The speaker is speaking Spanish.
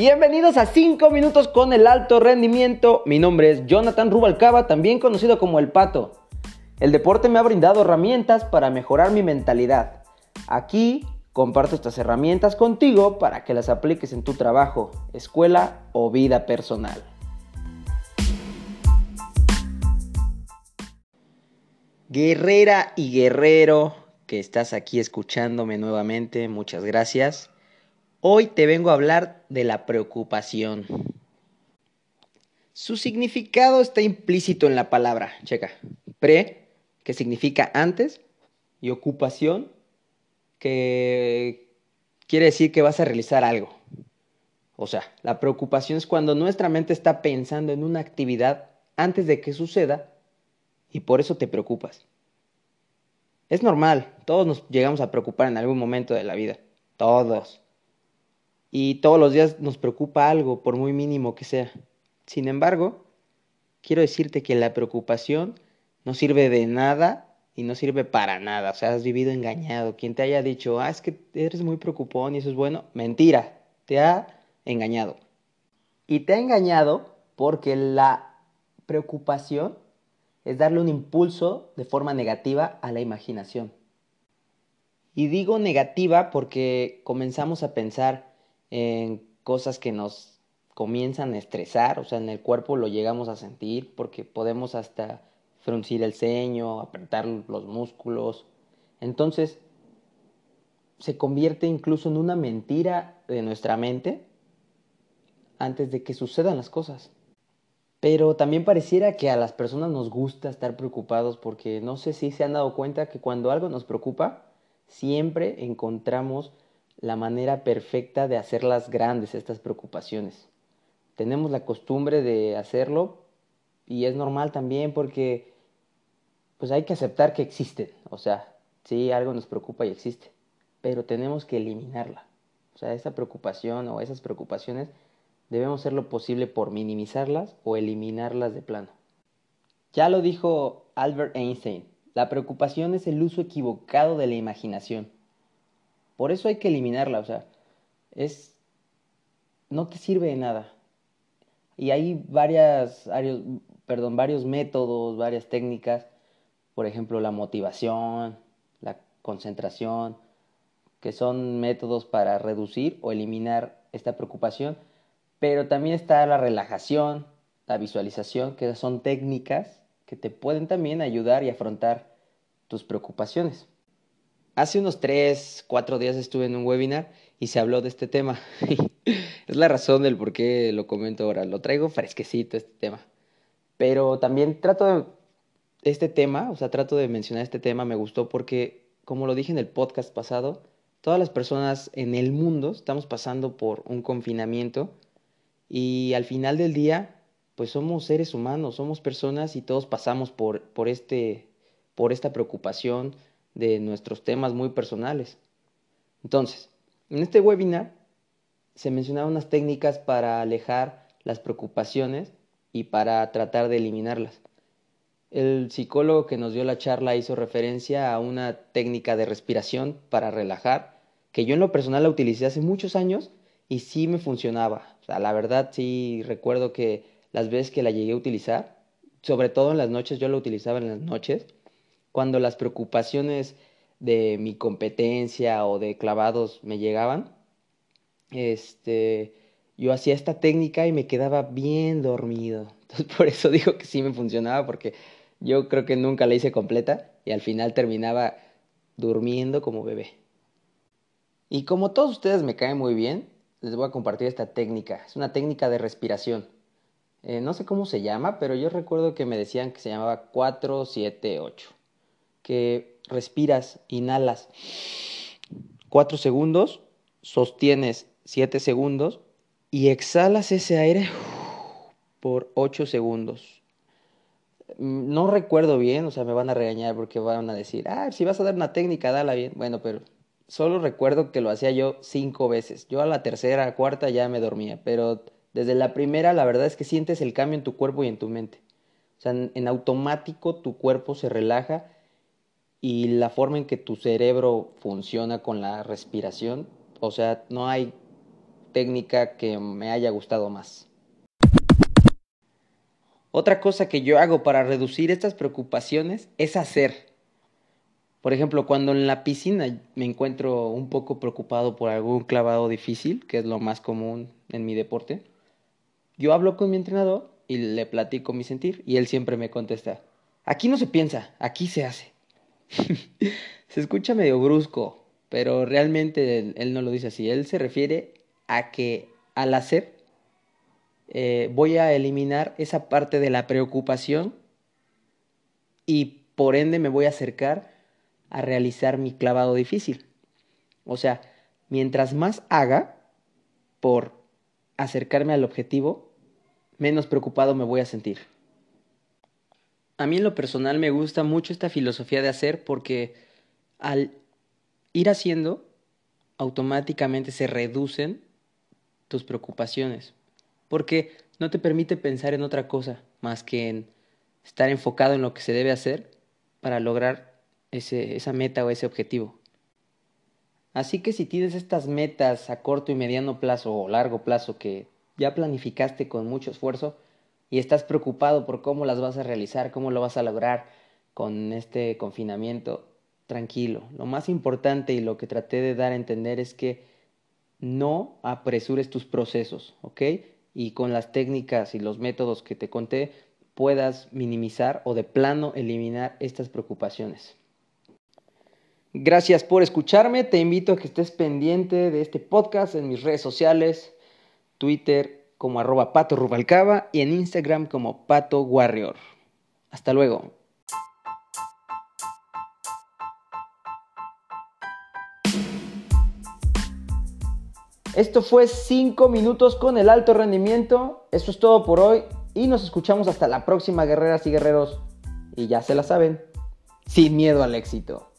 Bienvenidos a 5 minutos con el alto rendimiento. Mi nombre es Jonathan Rubalcaba, también conocido como El Pato. El deporte me ha brindado herramientas para mejorar mi mentalidad. Aquí comparto estas herramientas contigo para que las apliques en tu trabajo, escuela o vida personal. Guerrera y guerrero que estás aquí escuchándome nuevamente, muchas gracias. Hoy te vengo a hablar de la preocupación. Su significado está implícito en la palabra, checa. Pre, que significa antes, y ocupación, que quiere decir que vas a realizar algo. O sea, la preocupación es cuando nuestra mente está pensando en una actividad antes de que suceda y por eso te preocupas. Es normal, todos nos llegamos a preocupar en algún momento de la vida, todos. Y todos los días nos preocupa algo, por muy mínimo que sea. Sin embargo, quiero decirte que la preocupación no sirve de nada y no sirve para nada. O sea, has vivido engañado. Quien te haya dicho, ah, es que eres muy preocupón y eso es bueno, mentira, te ha engañado. Y te ha engañado porque la preocupación es darle un impulso de forma negativa a la imaginación. Y digo negativa porque comenzamos a pensar en cosas que nos comienzan a estresar, o sea, en el cuerpo lo llegamos a sentir porque podemos hasta fruncir el ceño, apretar los músculos. Entonces, se convierte incluso en una mentira de nuestra mente antes de que sucedan las cosas. Pero también pareciera que a las personas nos gusta estar preocupados porque no sé si se han dado cuenta que cuando algo nos preocupa, siempre encontramos la manera perfecta de hacerlas grandes estas preocupaciones. Tenemos la costumbre de hacerlo y es normal también porque pues hay que aceptar que existen, o sea, sí, algo nos preocupa y existe, pero tenemos que eliminarla. O sea, esa preocupación o esas preocupaciones debemos hacer lo posible por minimizarlas o eliminarlas de plano. Ya lo dijo Albert Einstein, la preocupación es el uso equivocado de la imaginación. Por eso hay que eliminarla, o sea, es no te sirve de nada. Y hay varias, perdón, varios métodos, varias técnicas, por ejemplo, la motivación, la concentración, que son métodos para reducir o eliminar esta preocupación pero también está la relajación, la visualización, que son técnicas que te pueden también ayudar y afrontar tus preocupaciones. Hace unos 3, 4 días estuve en un webinar y se habló de este tema. es la razón del por qué lo comento ahora. Lo traigo fresquecito este tema. Pero también trato de este tema, o sea, trato de mencionar este tema, me gustó porque, como lo dije en el podcast pasado, todas las personas en el mundo estamos pasando por un confinamiento y al final del día, pues somos seres humanos, somos personas y todos pasamos por, por, este, por esta preocupación de nuestros temas muy personales. Entonces, en este webinar se mencionaron unas técnicas para alejar las preocupaciones y para tratar de eliminarlas. El psicólogo que nos dio la charla hizo referencia a una técnica de respiración para relajar, que yo en lo personal la utilicé hace muchos años y sí me funcionaba. O sea, la verdad sí recuerdo que las veces que la llegué a utilizar, sobre todo en las noches, yo la utilizaba en las noches, cuando las preocupaciones de mi competencia o de clavados me llegaban, este, yo hacía esta técnica y me quedaba bien dormido. Entonces por eso digo que sí me funcionaba porque yo creo que nunca la hice completa y al final terminaba durmiendo como bebé. Y como todos ustedes me caen muy bien, les voy a compartir esta técnica. Es una técnica de respiración. Eh, no sé cómo se llama, pero yo recuerdo que me decían que se llamaba 478. Que respiras, inhalas 4 segundos, sostienes 7 segundos y exhalas ese aire por 8 segundos. No recuerdo bien, o sea, me van a regañar porque van a decir, ah, si vas a dar una técnica, dala bien. Bueno, pero solo recuerdo que lo hacía yo cinco veces. Yo a la tercera, cuarta ya me dormía, pero desde la primera la verdad es que sientes el cambio en tu cuerpo y en tu mente. O sea, en, automático tu cuerpo se relaja y la forma en que tu cerebro funciona con la respiración, o sea, no hay técnica que me haya gustado más. Otra cosa que yo hago para reducir estas preocupaciones es hacer. Por ejemplo, cuando en la piscina me encuentro un poco preocupado por algún clavado difícil, que es lo más común en mi deporte, yo hablo con mi entrenador y le platico mi sentir y él siempre me contesta, aquí no se piensa, aquí se hace. se escucha medio brusco, pero realmente él, no lo dice así, él se refiere a que al hacer eh, voy a eliminar esa parte de la preocupación y por ende me voy a acercar a realizar mi clavado difícil. O sea, mientras más haga por acercarme al objetivo, menos preocupado me voy a sentir. A mí en lo personal me gusta mucho esta filosofía de hacer porque al ir haciendo, automáticamente se reducen tus preocupaciones. Porque no te permite pensar en otra cosa más que en estar enfocado en lo que se debe hacer para lograr ese, esa meta o ese objetivo. Así que si tienes estas metas a corto y mediano plazo o largo plazo que ya planificaste con mucho esfuerzo y estás preocupado por cómo las vas a realizar, cómo lo vas a lograr con este confinamiento, tranquilo. Lo más importante y lo que traté de dar a entender es que no apresures tus procesos, ¿ok? Y con las técnicas y los métodos que te conté puedas minimizar o de plano eliminar estas preocupaciones. Gracias por escucharme. Te invito a que estés pendiente de este podcast en mis redes sociales, Twitter como arroba pato rubalcaba y en Instagram como pato warrior. Hasta luego. Esto fue 5 minutos con el alto rendimiento. Eso es todo por hoy y nos escuchamos hasta la próxima, guerreras y guerreros. Y ya se la saben, sin miedo al éxito.